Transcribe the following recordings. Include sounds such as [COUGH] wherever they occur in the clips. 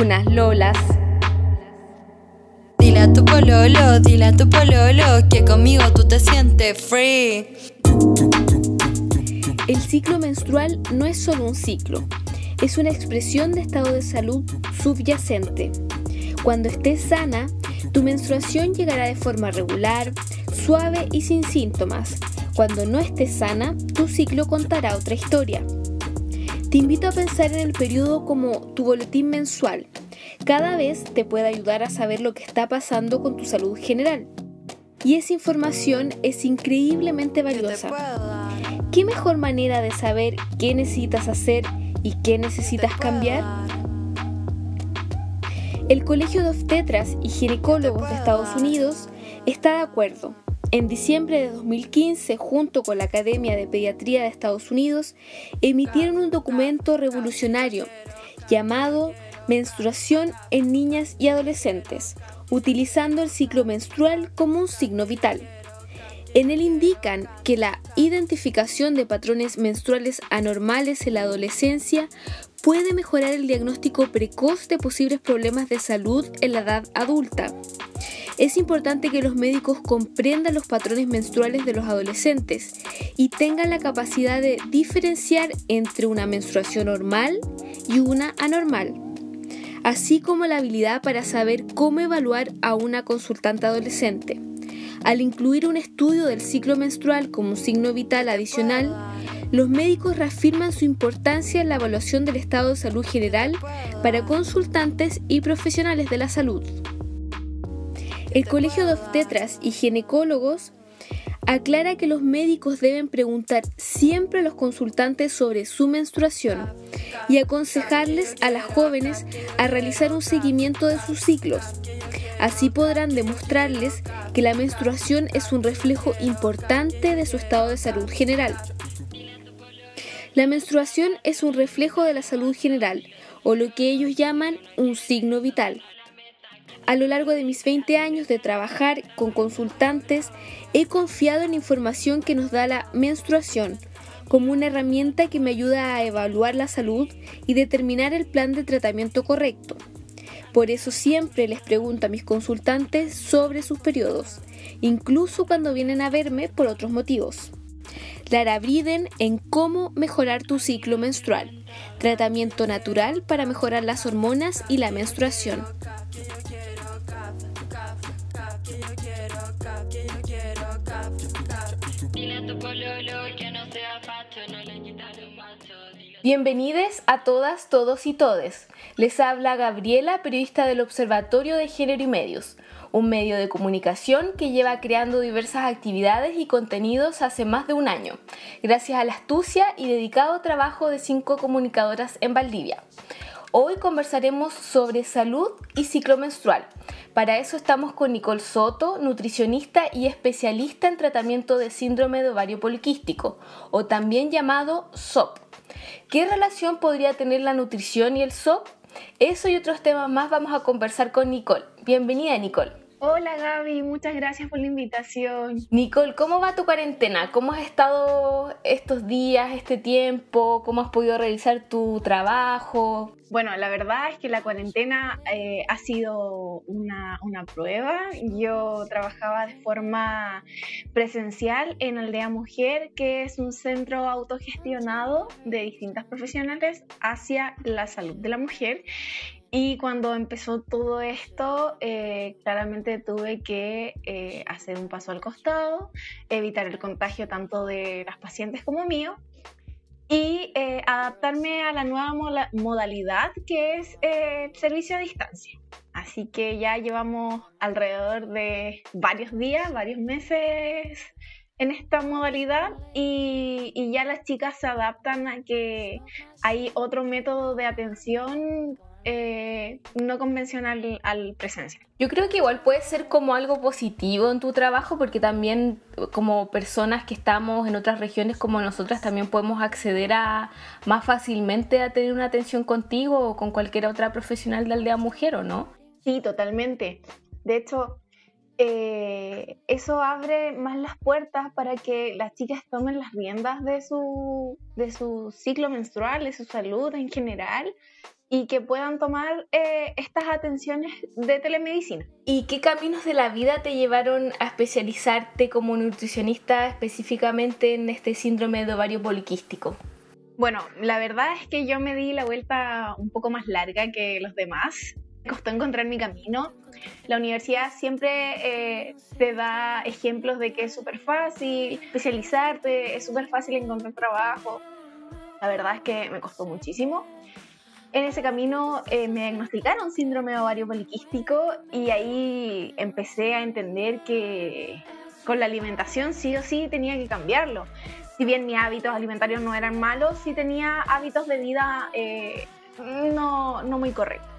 unas lolas. Dile a tu pololo, dile a tu pololo que conmigo tú te sientes free. El ciclo menstrual no es solo un ciclo, es una expresión de estado de salud subyacente. Cuando estés sana, tu menstruación llegará de forma regular, suave y sin síntomas. Cuando no estés sana, tu ciclo contará otra historia. Te invito a pensar en el periodo como tu boletín mensual. Cada vez te puede ayudar a saber lo que está pasando con tu salud general. Y esa información es increíblemente valiosa. ¿Qué mejor manera de saber qué necesitas hacer y qué necesitas cambiar? El Colegio de Obstetras y Ginecólogos de Estados Unidos está de acuerdo. En diciembre de 2015, junto con la Academia de Pediatría de Estados Unidos, emitieron un documento revolucionario llamado Menstruación en niñas y adolescentes, utilizando el ciclo menstrual como un signo vital. En él indican que la identificación de patrones menstruales anormales en la adolescencia puede mejorar el diagnóstico precoz de posibles problemas de salud en la edad adulta. Es importante que los médicos comprendan los patrones menstruales de los adolescentes y tengan la capacidad de diferenciar entre una menstruación normal y una anormal, así como la habilidad para saber cómo evaluar a una consultante adolescente. Al incluir un estudio del ciclo menstrual como un signo vital adicional, los médicos reafirman su importancia en la evaluación del estado de salud general para consultantes y profesionales de la salud. El Colegio de Obstetras y Ginecólogos aclara que los médicos deben preguntar siempre a los consultantes sobre su menstruación y aconsejarles a las jóvenes a realizar un seguimiento de sus ciclos. Así podrán demostrarles que la menstruación es un reflejo importante de su estado de salud general. La menstruación es un reflejo de la salud general, o lo que ellos llaman un signo vital. A lo largo de mis 20 años de trabajar con consultantes, he confiado en la información que nos da la menstruación como una herramienta que me ayuda a evaluar la salud y determinar el plan de tratamiento correcto. Por eso siempre les pregunto a mis consultantes sobre sus periodos, incluso cuando vienen a verme por otros motivos. Clara Briden en cómo mejorar tu ciclo menstrual. Tratamiento natural para mejorar las hormonas y la menstruación. Todas, todos y todes. Les habla Gabriela, periodista del Observatorio de Género y Medios, un medio de comunicación que lleva creando diversas actividades y contenidos hace más de un año, gracias a la astucia y dedicado trabajo de cinco comunicadoras en Valdivia. Hoy conversaremos sobre salud y ciclo menstrual. Para eso estamos con Nicole Soto, nutricionista y especialista en tratamiento de síndrome de ovario poliquístico, o también llamado SOP. ¿Qué relación podría tener la nutrición y el SOP? Eso y otros temas más vamos a conversar con Nicole. Bienvenida, Nicole. Hola Gaby, muchas gracias por la invitación. Nicole, ¿cómo va tu cuarentena? ¿Cómo has estado estos días, este tiempo? ¿Cómo has podido realizar tu trabajo? Bueno, la verdad es que la cuarentena eh, ha sido una, una, prueba. Yo trabajaba de forma presencial en Aldea Mujer, que es un centro autogestionado de distintas profesionales hacia la salud de la mujer. Y cuando empezó todo esto, eh, claramente tuve que eh, hacer un paso al costado, evitar el contagio tanto de las pacientes como mío y eh, adaptarme a la nueva modalidad que es servicio a distancia. Así que ya llevamos alrededor de varios días, varios meses en esta modalidad y, y, ya las chicas se adaptan a que hay otro método de atención eh, no convencional al presencial. Yo creo que igual puede ser como algo positivo en tu trabajo porque también como personas que estamos en otras regiones como nosotras también podemos acceder a más fácilmente a tener una atención contigo o con cualquier otra profesional de aldea mujer, ¿o no? Sí, totalmente. De hecho, eh, eso abre más las puertas para que las chicas tomen las riendas de su, de su ciclo menstrual, de su salud en general y que puedan tomar eh, estas atenciones de telemedicina. ¿Y qué caminos de la vida te llevaron a especializarte como nutricionista específicamente en este síndrome de ovario poliquístico? Bueno, la verdad es que yo me di la vuelta un poco más larga que los demás. Me costó encontrar mi camino. La universidad siempre eh, te da ejemplos de que es súper fácil especializarte, es súper fácil encontrar trabajo. La verdad es que me costó muchísimo. En ese camino eh, me diagnosticaron síndrome ovario poliquístico y ahí empecé a entender que con la alimentación sí o sí tenía que cambiarlo. Si bien mis hábitos alimentarios no eran malos, sí tenía hábitos de vida eh, no, no muy correctos.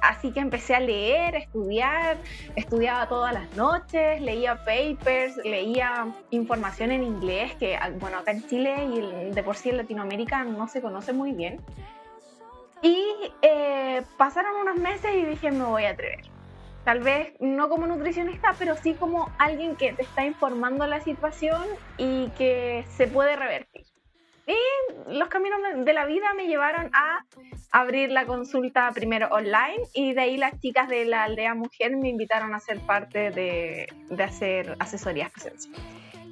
Así que empecé a leer, a estudiar, estudiaba todas las noches, leía papers, leía información en inglés, que ah, bueno, acá en Chile y de por sí en Latinoamérica no se conoce muy bien. Y eh, pasaron unos meses y dije, me voy a atrever. Tal vez no como nutricionista, pero sí como alguien que te está informando la situación y que se puede revertir. Y los caminos de la vida me llevaron a abrir la consulta primero online y de ahí las chicas de la aldea mujer me invitaron a ser parte de, de hacer asesorías presenciales.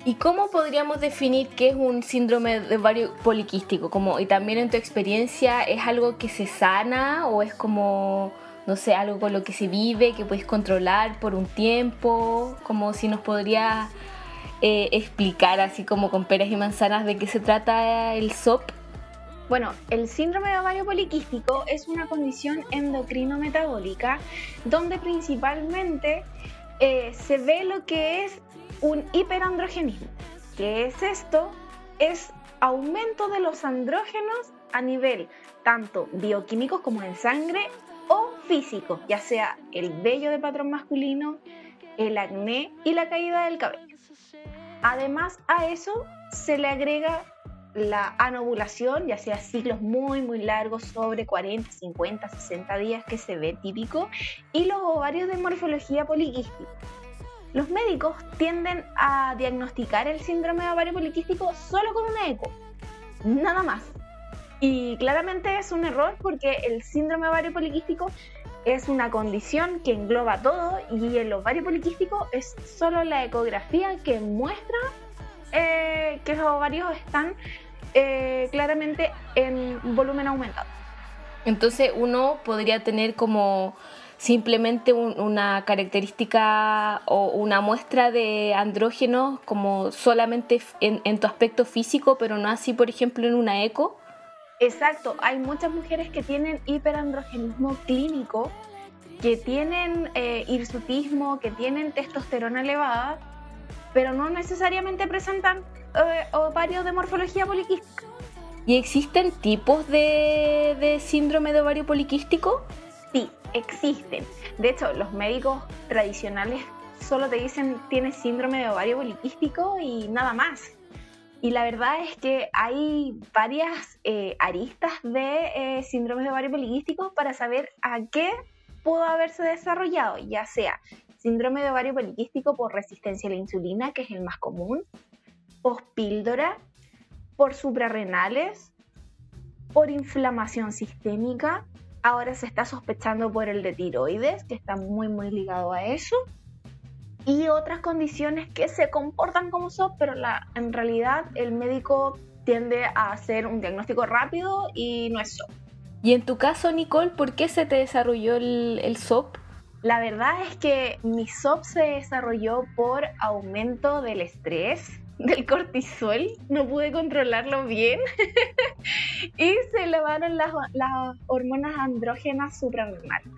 ¿Y cómo podríamos definir qué es un síndrome de ovario poliquístico? Como, y también en tu experiencia, ¿es algo que se sana o es como, no sé, algo con lo que se vive, que puedes controlar por un tiempo? Como si nos podría eh, explicar así como con peras y manzanas de qué se trata el SOP? Bueno, el síndrome de ovario poliquístico es una condición endocrino-metabólica donde principalmente eh, se ve lo que es un hiperandrogenismo. ¿Qué es esto? Es aumento de los andrógenos a nivel tanto bioquímico como en sangre o físico, ya sea el vello de patrón masculino, el acné y la caída del cabello. Además a eso se le agrega la anovulación, ya sea ciclos muy muy largos, sobre 40, 50, 60 días que se ve típico, y los ovarios de morfología poliquística. Los médicos tienden a diagnosticar el síndrome de ovario poliquístico solo con una eco, nada más. Y claramente es un error porque el síndrome de ovario poliquístico es una condición que engloba todo y el ovario poliquístico es solo la ecografía que muestra eh, que los ovarios están eh, claramente en volumen aumentado. Entonces uno podría tener como simplemente una característica o una muestra de andrógenos como solamente en, en, tu aspecto físico, pero no así, por ejemplo, en una eco. Exacto, hay muchas mujeres que tienen hiperandrogenismo clínico, que tienen eh, hirsutismo, que tienen testosterona elevada, pero no necesariamente presentan eh, ovarios de morfología poliquística. ¿Y existen tipos de, de síndrome de ovario poliquístico? Sí, existen. De hecho, los médicos tradicionales solo te dicen tienes síndrome de ovario poliquístico y nada más. Y la verdad es que hay varias eh, aristas de eh, síndrome de ovario poliquístico para saber a qué pudo haberse desarrollado, ya sea síndrome de ovario poliquístico por resistencia a la insulina, que es el más común, pospíldora, por suprarrenales, por inflamación sistémica, ahora se está sospechando por el de tiroides, que está muy muy ligado a eso, y otras condiciones que se comportan como SOP, pero la, en realidad el médico tiende a hacer un diagnóstico rápido y no es SOP. Y en tu caso, Nicole, ¿por qué se te desarrolló el, el SOP? La verdad es que mi SOP se desarrolló por aumento del estrés, del cortisol, no pude controlarlo bien [LAUGHS] y se elevaron las, las hormonas andrógenas suprarrenales.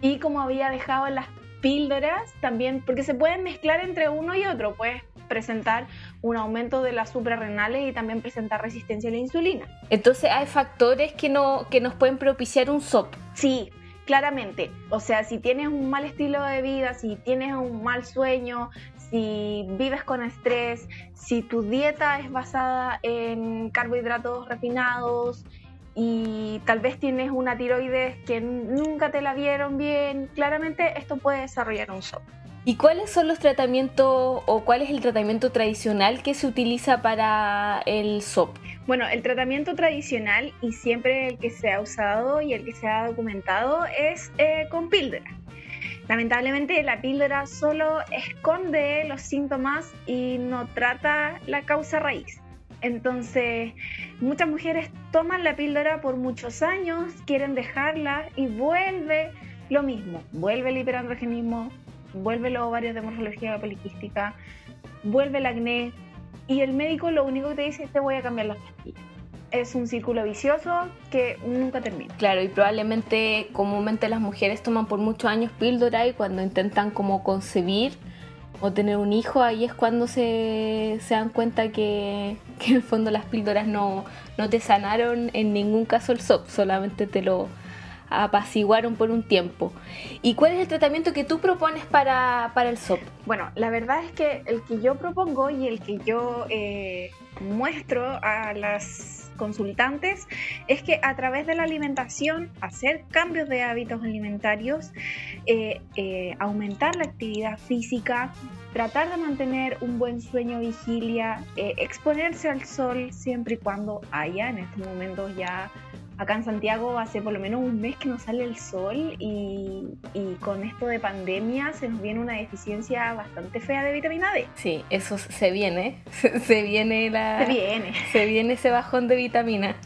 Y como había dejado las píldoras también, porque se pueden mezclar entre uno y otro, puedes presentar un aumento de las suprarrenales y también presentar resistencia a la insulina. Entonces hay factores que, no, que nos pueden propiciar un SOP. Sí, claramente. O sea, si tienes un mal estilo de vida, si tienes un mal sueño, si vives con estrés, si tu dieta es basada en carbohidratos refinados y tal vez tienes una tiroides que nunca te la vieron bien, claramente esto puede desarrollar un SOP. ¿Y cuáles son los tratamientos o cuál es el tratamiento tradicional que se utiliza para el SOP? Bueno, el tratamiento tradicional y siempre el que se ha usado y el que se ha documentado es eh, con píldora. Lamentablemente la píldora solo esconde los síntomas y no trata la causa raíz. Entonces, muchas mujeres toman la píldora por muchos años, quieren dejarla y vuelve lo mismo. Vuelve el hiperandrogenismo, vuelve los ovarios de morfología poliquística, vuelve el acné y el médico lo único que te dice es te voy a cambiar las pastillas. Es un círculo vicioso que nunca termina. Claro, y probablemente comúnmente las mujeres toman por muchos años píldora y cuando intentan como concebir o tener un hijo, ahí es cuando se, se dan cuenta que, que, en el fondo las píldoras no, no te sanaron en ningún caso el SOP, solamente te lo, apaciguaron por un tiempo. ¿Y cuál es el tratamiento que tú propones para, el SOP? Bueno, la verdad es que el que yo propongo y el que yo eh, muestro a las consultantes es que a través de la alimentación, hacer cambios de hábitos alimentarios, eh, eh, aumentar la actividad física, tratar de mantener un buen sueño vigilia, exponerse al sol siempre y cuando haya en estos momentos ya acá en Santiago hace por lo menos un mes que no sale el sol y, con esto de pandemia se nos viene una deficiencia bastante fea de vitamina D. Sí, eso se viene, [LAUGHS] se, viene la... Se viene. Se viene ese bajón de vitamina.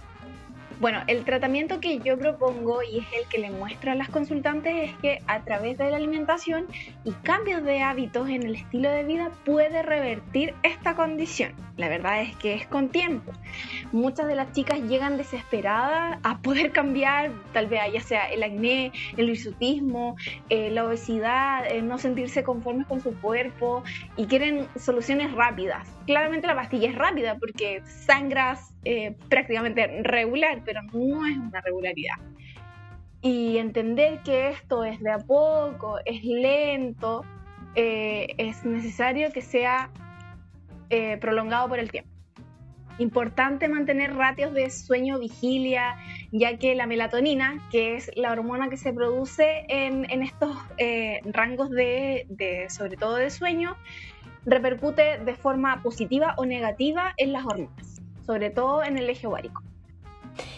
Bueno, el tratamiento que yo propongo y es el que le muestro a las consultantes es que a través de la alimentación y cambios de hábitos en el estilo de vida puede revertir esta condición. La verdad es que es con tiempo. Muchas de las chicas llegan desesperadas a poder cambiar, tal vez ya sea el acné, el hirsutismo, eh, la obesidad, no sentirse conformes con su cuerpo y quieren soluciones rápidas. Claramente la pastilla es rápida porque sangras eh, prácticamente regular, pero no es una regularidad. Y entender que esto es de a poco, es lento, eh, es necesario que sea eh, prolongado por el tiempo. Importante mantener ratios de sueño-vigilia, ya que la melatonina, que es la hormona que se produce en, estos rangos de, de, sobre todo de sueño, repercute de forma positiva o negativa en las hormonas sobre todo en el eje ovárico.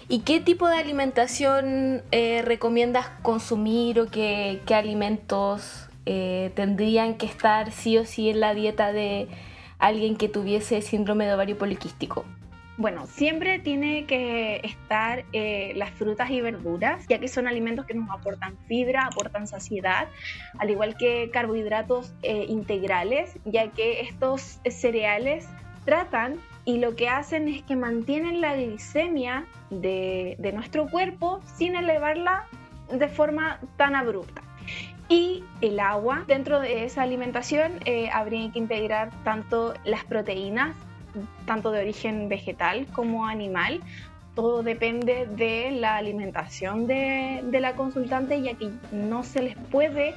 ¿Y qué tipo de alimentación eh, recomiendas consumir o qué, alimentos eh, tendrían que estar sí o sí en la dieta de alguien que tuviese síndrome de ovario poliquístico? Bueno, siempre tiene que estar eh, las frutas y verduras, ya que son alimentos que nos aportan fibra, aportan saciedad, al igual que carbohidratos integrales, ya que estos cereales tratan y lo que hacen es que mantienen la glicemia de, nuestro cuerpo sin elevarla de forma tan abrupta. Y el agua, dentro de esa alimentación eh, habría que integrar tanto las proteínas, tanto de origen vegetal como animal, todo depende de la alimentación de, la consultante, ya que no se les puede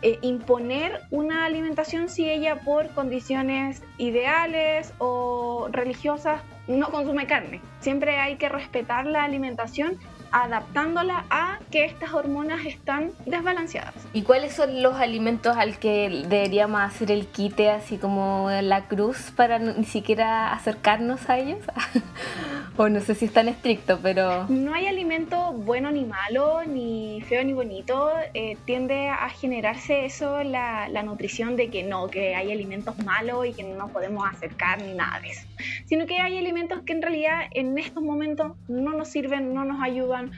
eh, imponer una alimentación si ella por condiciones ideales o religiosas no consume carne. Siempre hay que respetar la alimentación adaptándola a que estas hormonas están desbalanceadas. ¿Y cuáles son los alimentos al que deberíamos hacer el quite, así como la cruz, para ni siquiera acercarnos a ellos? [LAUGHS] o no sé si es tan estricto, pero... No hay alimento bueno ni malo, ni feo ni bonito. Eh, tiende a generarse eso, la, la nutrición de que no, que hay alimentos malos y que no nos podemos acercar ni nada de eso. Sino que hay alimentos que en realidad en estos momentos no nos sirven, no nos ayudan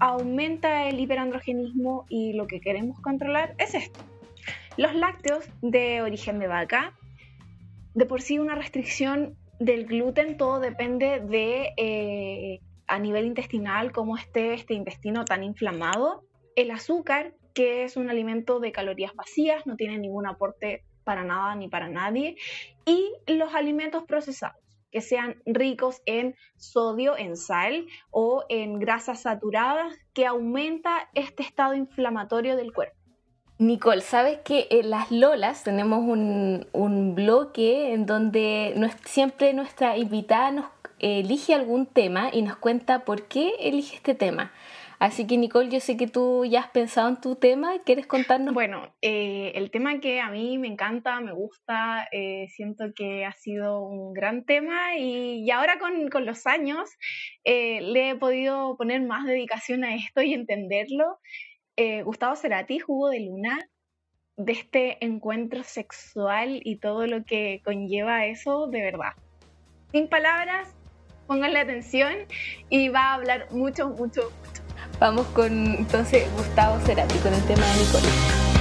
aumenta el hiperandrogenismo y lo que queremos controlar es esto. Los lácteos de origen de vaca, de por sí una restricción del gluten, todo depende de eh, a nivel intestinal cómo esté este intestino tan inflamado. El azúcar, que es un alimento de calorías vacías, no tiene ningún aporte para nada ni para nadie. Y los alimentos procesados que sean ricos en sodio, en sal o en grasas saturadas que aumenta este estado inflamatorio del cuerpo. Nicole, sabes que en las Lolas tenemos un, un bloque en donde siempre nuestra invitada nos elige algún tema y nos cuenta por qué elige este tema. Así que Nicole, yo sé que tú ya has pensado en tu tema, ¿quieres contarnos? Bueno, eh, el tema que a mí me encanta, me gusta, eh, siento que ha sido un gran tema y, ahora con, con, los años eh, le he podido poner más dedicación a esto y entenderlo. Gustavo Cerati, Jugo de Luna, de este encuentro sexual y todo lo que conlleva eso, de verdad. Sin palabras, pónganle atención y va a hablar mucho, mucho, Vamos con entonces Gustavo Cerati con el tema de Nicole.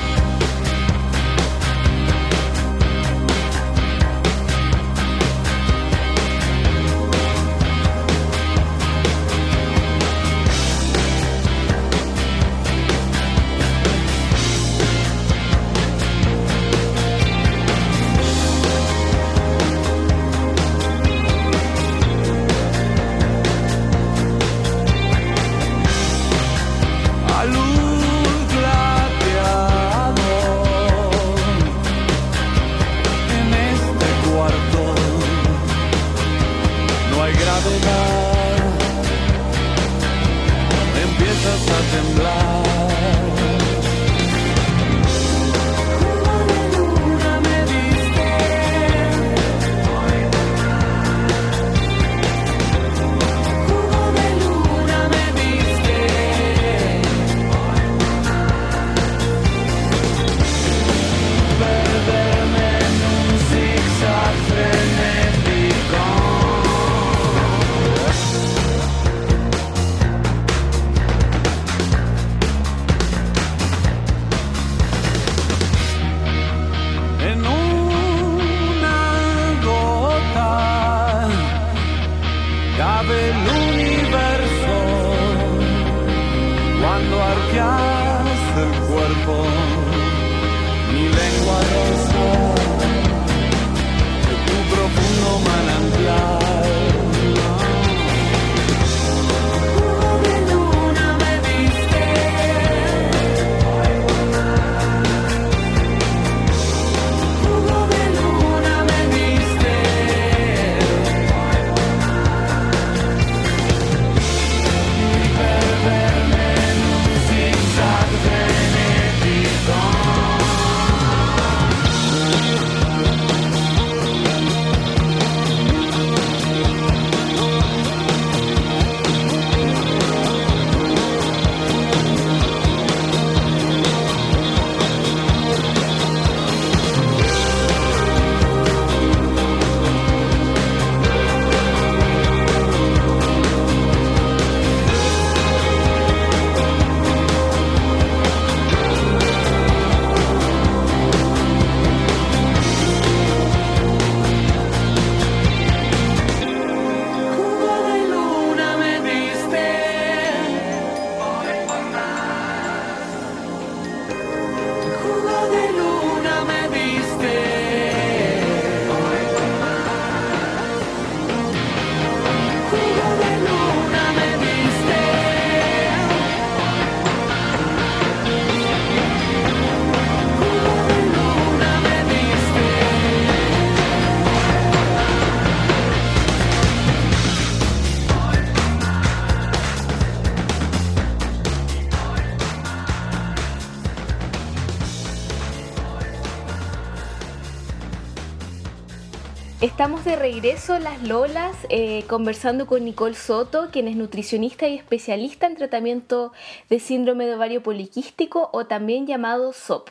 Estamos de regreso Las Lolas eh, conversando con Nicole Soto, quien es nutricionista y especialista en tratamiento de síndrome de ovario poliquístico o también llamado SOP.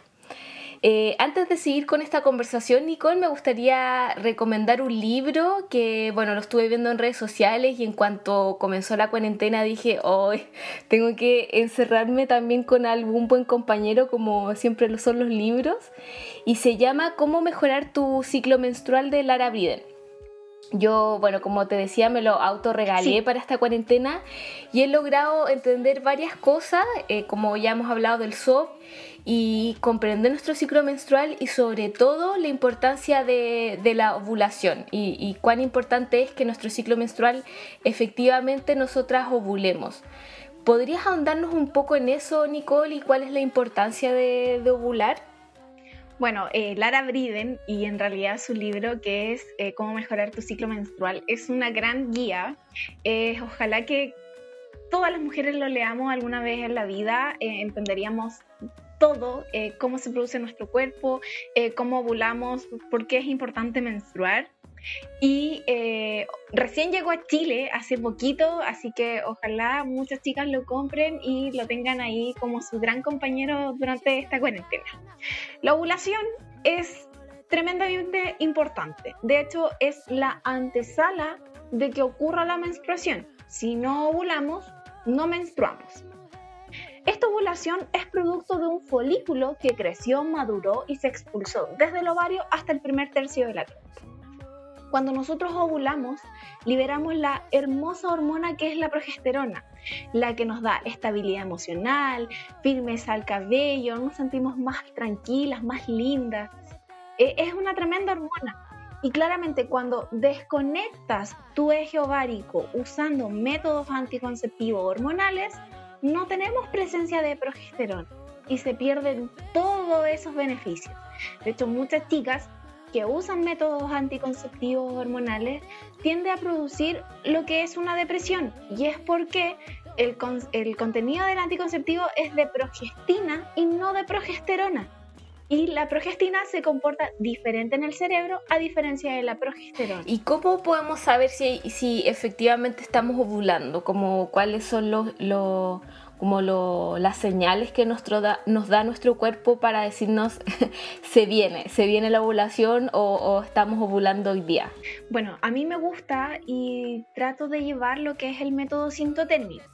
Eh, antes de seguir con esta conversación, Nicole, me gustaría recomendar un libro que, bueno, lo estuve viendo en redes sociales y en cuanto comenzó la cuarentena dije, hoy tengo que encerrarme también con algún buen compañero como siempre lo son los libros y se llama Cómo mejorar tu ciclo menstrual de Lara Briden. Yo, bueno, como te decía, me lo autorregalé para esta cuarentena y he logrado entender varias cosas, eh, como ya hemos hablado del SOP, y comprender nuestro ciclo menstrual y sobre todo la importancia de, la ovulación y, y, cuán importante es que nuestro ciclo menstrual efectivamente nosotras ovulemos. ¿Podrías ahondarnos un poco en eso, Nicole, y cuál es la importancia de, ovular? Bueno, eh, Lara Briden, y en realidad su libro que es eh, Cómo mejorar tu ciclo menstrual, es una gran guía. ojalá que todas las mujeres lo leamos alguna vez en la vida, eh, entenderíamos todo, cómo se produce nuestro cuerpo, cómo ovulamos, por qué es importante menstruar. Y eh, recién llegó a Chile hace poquito, así que ojalá muchas chicas lo compren y lo tengan ahí como su gran compañero durante esta cuarentena. La ovulación es tremendamente importante. De hecho, es la antesala de que ocurra la menstruación. Si no ovulamos, no menstruamos. Esta ovulación es producto de un folículo que creció, maduró y se expulsó desde el ovario hasta el primer tercio de la tierra. Cuando nosotros ovulamos, liberamos la hermosa hormona que es la progesterona, la que nos da estabilidad emocional, firmeza al cabello, nos sentimos más tranquilas, más lindas. E, es una tremenda hormona. Y claramente cuando desconectas tu eje ovárico usando métodos anticonceptivos hormonales, no tenemos presencia de progesterona y se pierden todos esos beneficios. De hecho, muchas chicas que usan métodos anticonceptivos hormonales tiende a producir lo que es una depresión y es porque el, el contenido del anticonceptivo es de progestina y no de progesterona. Y la progestina se comporta diferente en el cerebro a diferencia de la progesterona. ¿Y cómo podemos saber si, si efectivamente estamos ovulando? Como, ¿Cuáles son los, los como las señales que nuestro nos da nuestro cuerpo para decirnos [LAUGHS] se viene, se viene la ovulación o, estamos ovulando hoy día? Bueno, a mí me gusta y trato de llevar lo que es el método sintotérmico,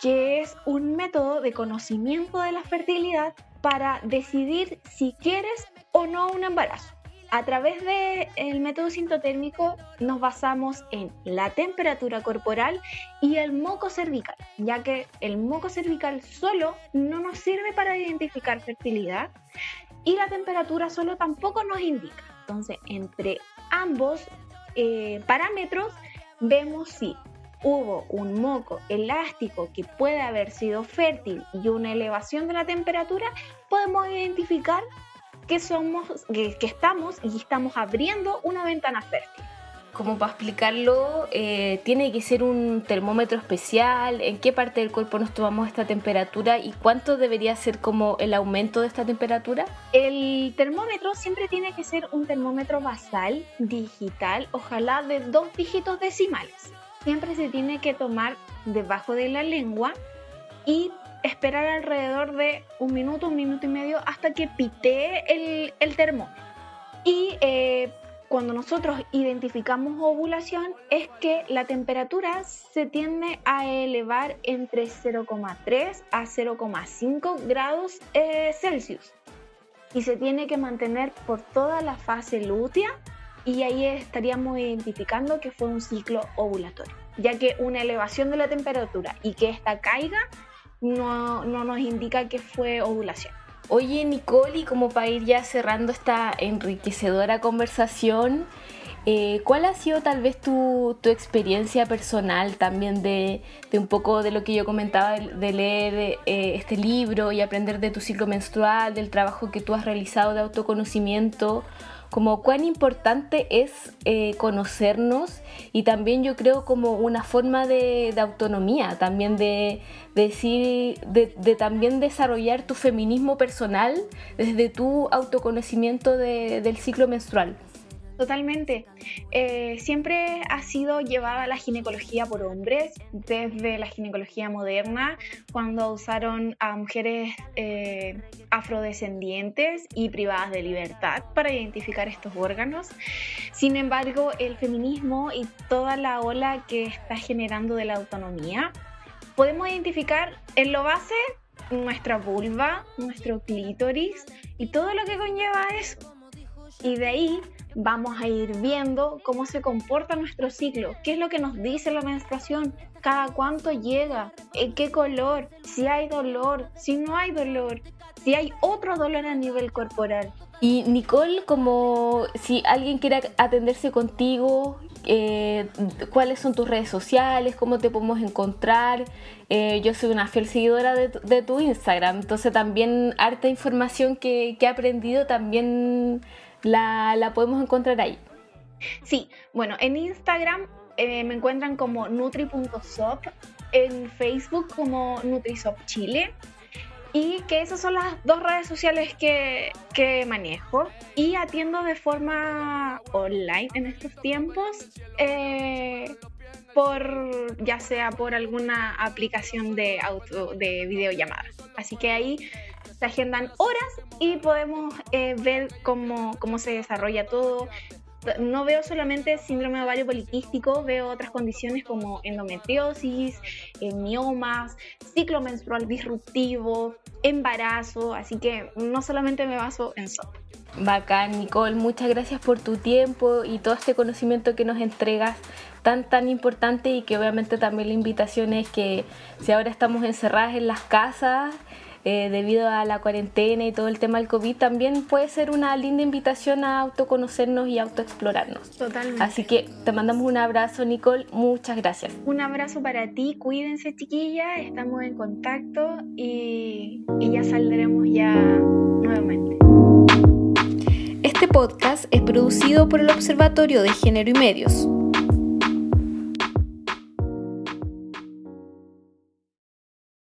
que es un método de conocimiento de la fertilidad para decidir si quieres o no un embarazo. A través del método sintotérmico nos basamos en la temperatura corporal y el moco cervical, ya que el moco cervical solo no nos sirve para identificar fertilidad y la temperatura solo tampoco nos indica. Entonces, entre ambos eh, parámetros vemos si hubo un moco elástico que puede haber sido fértil y una elevación de la temperatura, podemos identificar que somos, que, estamos y estamos abriendo una ventana fértil. Como para explicarlo, eh, tiene que ser un termómetro especial, en qué parte del cuerpo nos tomamos esta temperatura y cuánto debería ser como el aumento de esta temperatura. El termómetro siempre tiene que ser un termómetro basal, digital, ojalá de dos dígitos decimales. Siempre se tiene que tomar debajo de la lengua y esperar alrededor de un minuto, un minuto y medio hasta que pitee el, el termómetro. Y eh, cuando nosotros identificamos ovulación es que la temperatura se tiende a elevar entre 0,3 a 0,5 grados eh, Celsius y se tiene que mantener por toda la fase lútea y ahí estaríamos identificando que fue un ciclo ovulatorio, ya que una elevación de la temperatura y que esta caiga no, nos indica que fue ovulación. Oye, Nicole, y como para ir ya cerrando esta enriquecedora conversación, eh, ¿cuál ha sido tal vez tu, experiencia personal también de, un poco de lo que yo comentaba, de, leer eh, este libro y aprender de tu ciclo menstrual, del trabajo que tú has realizado de autoconocimiento? Como cuán importante es eh, conocernos y también yo creo como una forma de, autonomía, también de, decir, de, también desarrollar tu feminismo personal desde tu autoconocimiento del ciclo menstrual. Totalmente. Eh, siempre ha sido llevada la ginecología por hombres, desde la ginecología moderna, cuando usaron a mujeres eh, afrodescendientes y privadas de libertad para identificar estos órganos. Sin embargo, el feminismo y toda la ola que está generando de la autonomía, podemos identificar en lo base nuestra vulva, nuestro clítoris y todo lo que conlleva eso Y de ahí vamos a ir viendo cómo se comporta nuestro ciclo, qué es lo que nos dice la menstruación, cada cuánto llega, en qué color, si hay dolor, si no hay dolor, si hay otro dolor a nivel corporal. Y Nicole, como si alguien quiere atenderse contigo, eh, cuáles son tus redes sociales, cómo te podemos encontrar. Eh, yo soy una fiel seguidora de, tu Instagram, entonces también harta información que, que he aprendido también la, podemos encontrar ahí. Sí, bueno, en Instagram eh, me encuentran como nutri.sop, en Facebook como Nutrisop Chile. Y que esas son las dos redes sociales que, manejo. Y atiendo de forma online en estos tiempos. Eh, por ya sea por alguna aplicación de auto de videollamada. Así que ahí se agendan horas y podemos eh, ver cómo, cómo se desarrolla todo. No veo solamente síndrome ovario poliquístico, veo otras condiciones como endometriosis, miomas, ciclo menstrual disruptivo, embarazo, así que no solamente me baso en eso. Bacán, Nicole, muchas gracias por tu tiempo y todo este conocimiento que nos entregas tan tan importante y que obviamente también la invitación es que si ahora estamos encerradas en las casas, eh, debido a la cuarentena y todo el tema del COVID, también puede ser una linda invitación a autoconocernos y autoexplorarnos. Totalmente. Así que te mandamos un abrazo, Nicole. Muchas gracias. Un abrazo para ti. Cuídense, chiquillas. Estamos en contacto y, y ya saldremos ya nuevamente. Este podcast es producido por el Observatorio de Género y Medios.